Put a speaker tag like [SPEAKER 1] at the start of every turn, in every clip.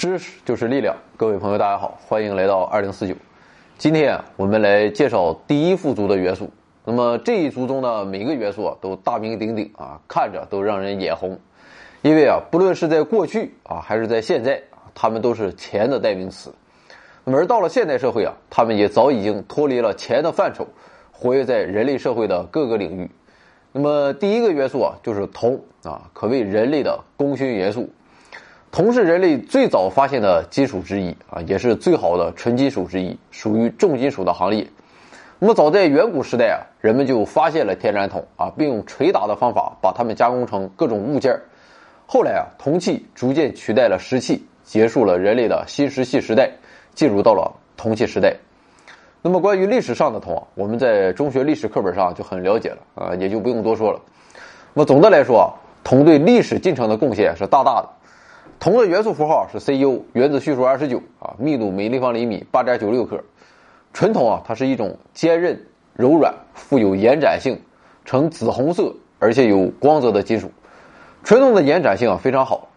[SPEAKER 1] 知识就是力量，各位朋友，大家好，欢迎来到二零四九。今天我们来介绍第一副族的元素。那么这一族中的每个元素啊，都大名鼎鼎啊，看着都让人眼红。因为啊，不论是在过去啊，还是在现在，他们都是钱的代名词。那么而到了现代社会啊，他们也早已经脱离了钱的范畴，活跃在人类社会的各个领域。那么第一个元素啊，就是铜啊，可谓人类的功勋元素。铜是人类最早发现的金属之一啊，也是最好的纯金属之一，属于重金属的行列。那么早在远古时代啊，人们就发现了天然铜啊，并用捶打的方法把它们加工成各种物件后来啊，铜器逐渐取代了石器，结束了人类的新石器时代，进入到了铜器时代。那么关于历史上的铜啊，我们在中学历史课本上就很了解了啊，也就不用多说了。那么总的来说啊，铜对历史进程的贡献是大大的。铜的元素符号是 Cu，原子序数二十九啊，密度每立方厘米八点九六克。纯铜啊，它是一种坚韧、柔软、富有延展性、呈紫红色，而且有光泽的金属。纯铜的延展性啊非常好，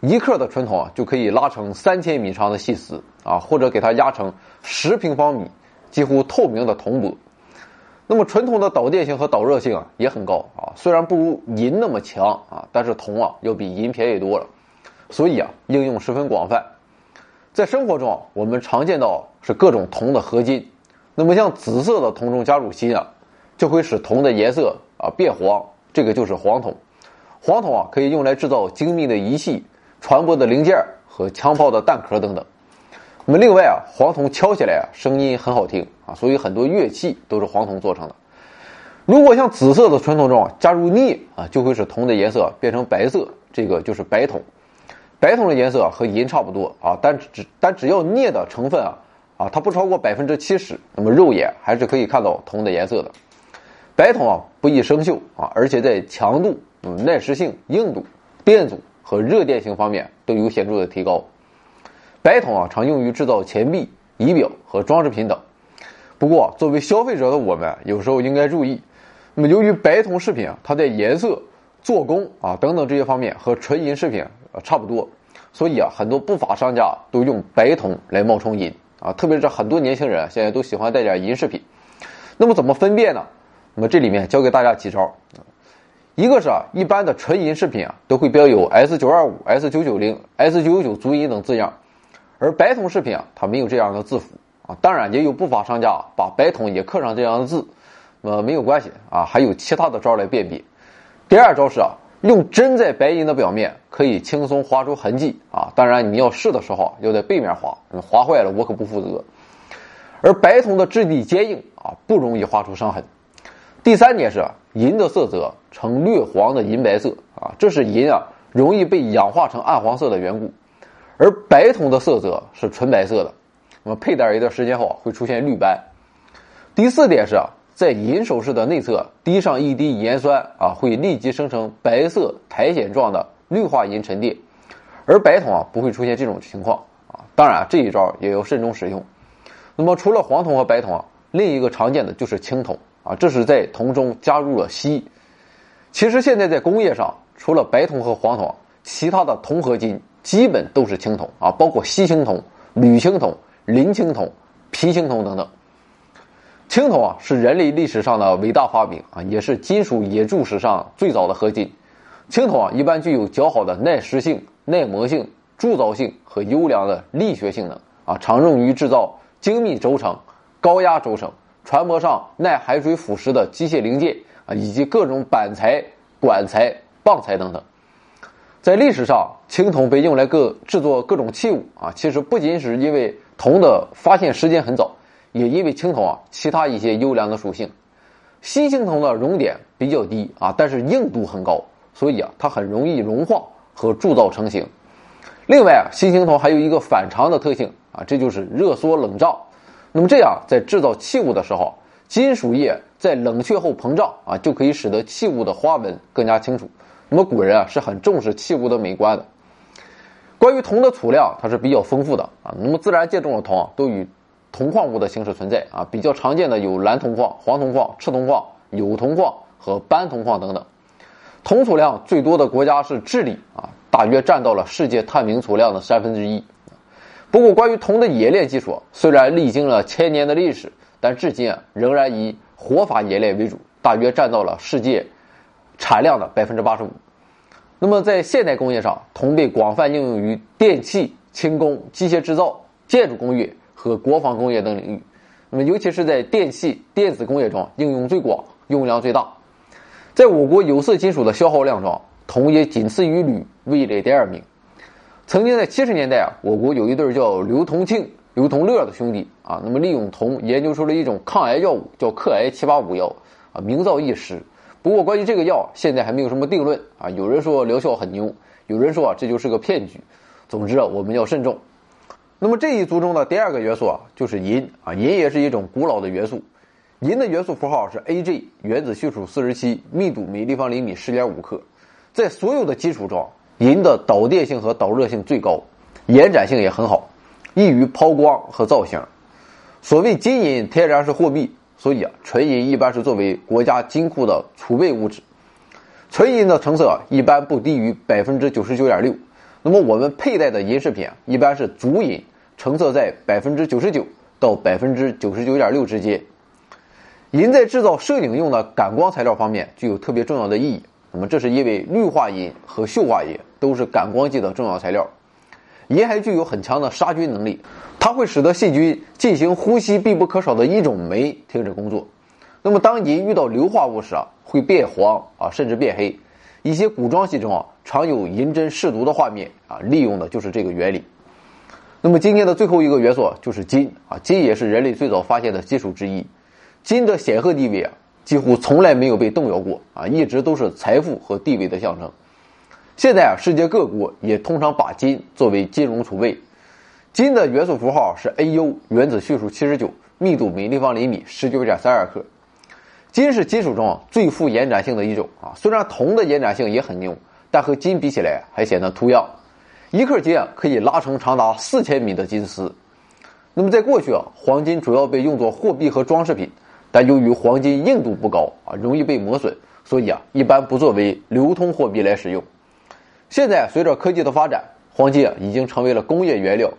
[SPEAKER 1] 一克的纯铜啊就可以拉成三千米长的细丝啊，或者给它压成十平方米几乎透明的铜箔。那么纯铜的导电性和导热性啊也很高啊，虽然不如银那么强啊，但是铜啊要比银便宜多了。所以啊，应用十分广泛。在生活中，我们常见到是各种铜的合金。那么，像紫色的铜中加入锌啊，就会使铜的颜色啊变黄，这个就是黄铜。黄铜啊，可以用来制造精密的仪器、船舶的零件和枪炮的弹壳等等。那么，另外啊，黄铜敲起来啊，声音很好听啊，所以很多乐器都是黄铜做成的。如果像紫色的纯铜中加入镍啊，就会使铜的颜色变成白色，这个就是白铜。白铜的颜色和银差不多啊，但只但只要镍的成分啊啊，它不超过百分之七十，那么肉眼还是可以看到铜的颜色的。白铜啊不易生锈啊，而且在强度、嗯耐蚀性、硬度、电阻和热电性方面都有显著的提高。白铜啊常用于制造钱币、仪表和装饰品等。不过，作为消费者的我们有时候应该注意，那么由于白铜饰品啊，它在颜色、做工啊等等这些方面和纯银饰品。啊，差不多，所以啊，很多不法商家都用白铜来冒充银啊，特别是很多年轻人现在都喜欢带点银饰品。那么怎么分辨呢？那么这里面教给大家几招。一个是啊，一般的纯银饰品啊，都会标有 S 九二五、S 九九零、S 九九九足银等字样，而白铜饰品啊，它没有这样的字符啊。当然，也有不法商家把白铜也刻上这样的字，那么，没有关系啊，还有其他的招来辨别。第二招是啊。用针在白银的表面可以轻松划出痕迹啊！当然，你要试的时候要在背面划，划坏了我可不负责。而白铜的质地坚硬啊，不容易划出伤痕。第三点是银的色泽呈略黄的银白色啊，这是银啊容易被氧化成暗黄色的缘故。而白铜的色泽是纯白色的，那么佩戴一段时间后会出现绿斑。第四点是。在银首饰的内侧滴上一滴盐酸啊，会立即生成白色苔藓状的氯化银沉淀，而白铜啊不会出现这种情况啊。当然这一招也要慎重使用。那么除了黄铜和白铜啊，另一个常见的就是青铜啊，这是在铜中加入了锡。其实现在在工业上，除了白铜和黄铜，其他的铜合金基本都是青铜啊，包括锡青铜、铝青铜、磷青铜、铍青铜等等。青铜啊，是人类历史上的伟大发明啊，也是金属冶铸史上最早的合金。青铜啊，一般具有较好的耐蚀性、耐磨性、铸造性和优良的力学性能啊，常用于制造精密轴承、高压轴承、船舶上耐海水腐蚀的机械零件啊，以及各种板材、管材、棒材等等。在历史上，青铜被用来各制作各种器物啊，其实不仅是因为铜的发现时间很早。也因为青铜啊，其他一些优良的属性，锡青铜的熔点比较低啊，但是硬度很高，所以啊，它很容易融化和铸造成型。另外啊，锡青铜还有一个反常的特性啊，这就是热缩冷胀。那么这样在制造器物的时候，金属液在冷却后膨胀啊，就可以使得器物的花纹更加清楚。那么古人啊是很重视器物的美观的。关于铜的储量，它是比较丰富的啊。那么自然界中的铜啊，都与铜矿物的形式存在啊，比较常见的有蓝铜矿、黄铜矿、赤铜矿、铀铜矿和斑铜矿等等。铜储量最多的国家是智利啊，大约占到了世界探明储量的三分之一。不过，关于铜的冶炼技术，虽然历经了千年的历史，但至今啊仍然以活法冶炼为主，大约占到了世界产量的百分之八十五。那么，在现代工业上，铜被广泛应用于电气、轻工、机械制造、建筑工业和国防工业等领域。那么，尤其是在电气、电子工业中应用最广，用量最大。在我国有色金属的消耗量中，铜也仅次于铝，位列第二名。曾经在七十年代啊，我国有一对叫刘同庆、刘同乐的兄弟啊，那么利用铜研究出了一种抗癌药物，叫克癌七八五药啊，名噪一时。不过关于这个药，现在还没有什么定论啊。有人说疗效很牛，有人说啊这就是个骗局。总之啊，我们要慎重。那么这一族中的第二个元素啊，就是银啊，银也是一种古老的元素。银的元素符号是 Ag，原子序数四十七，密度每立方厘米十点五克。在所有的基础中。银的导电性和导热性最高，延展性也很好，易于抛光和造型。所谓金银天然是货币，所以啊，纯银一般是作为国家金库的储备物质。纯银的成色一般不低于百分之九十九点六。那么我们佩戴的银饰品一般是足银，成色在百分之九十九到百分之九十九点六之间。银在制造摄影用的感光材料方面具有特别重要的意义。那么这是因为氯化银和溴化银。都是感光剂的重要材料，银还具有很强的杀菌能力，它会使得细菌进行呼吸必不可少的一种酶停止工作。那么当银遇到硫化物时啊，会变黄啊，甚至变黑。一些古装戏中啊，常有银针试毒的画面啊，利用的就是这个原理。那么今天的最后一个元素就是金啊，金也是人类最早发现的金属之一。金的显赫地位啊，几乎从来没有被动摇过啊，一直都是财富和地位的象征。现在啊，世界各国也通常把金作为金融储备。金的元素符号是 Au，原子序数七十九，密度每立方厘米十九点三二克。金是金属中最富延展性的一种啊，虽然铜的延展性也很牛，但和金比起来还显得突样。一克金可以拉成长达四千米的金丝。那么在过去啊，黄金主要被用作货币和装饰品，但由于黄金硬度不高啊，容易被磨损，所以啊，一般不作为流通货币来使用。现在随着科技的发展，黄金啊已经成为了工业原料，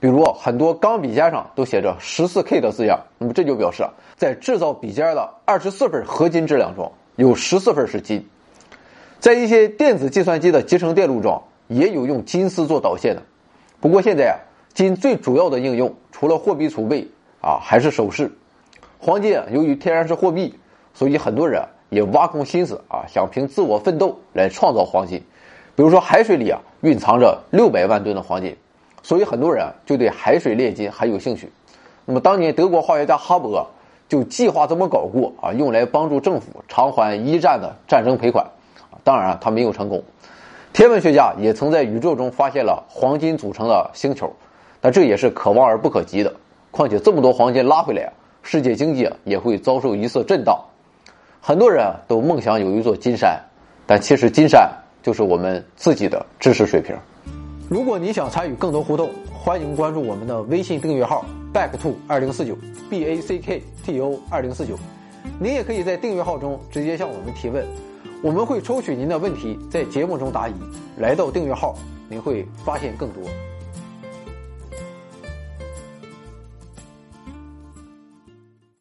[SPEAKER 1] 比如很多钢笔尖上都写着十四 K 的字样，那么这就表示啊，在制造笔尖的二十四份合金质量中，有十四份是金。在一些电子计算机的集成电路中，也有用金丝做导线的。不过现在啊，金最主要的应用除了货币储备啊，还是首饰。黄金啊由于天然是货币，所以很多人也挖空心思啊，想凭自我奋斗来创造黄金。比如说海水里啊蕴藏着六百万吨的黄金，所以很多人就对海水炼金很有兴趣。那么当年德国化学家哈伯就计划这么搞过啊，用来帮助政府偿还一战的战争赔款。当然啊，他没有成功。天文学家也曾在宇宙中发现了黄金组成的星球，但这也是可望而不可及的。况且这么多黄金拉回来，世界经济也会遭受一次震荡。很多人都梦想有一座金山，但其实金山。就是我们自己的知识水平。如果你想参与更多互动，欢迎关注我们的微信订阅号 back to 二零四九 b a c k t o 二零四九。您也可以在订阅号中直接向我们提问，我们会抽取您的问题在节目中答疑。来到订阅号，您会发现更多。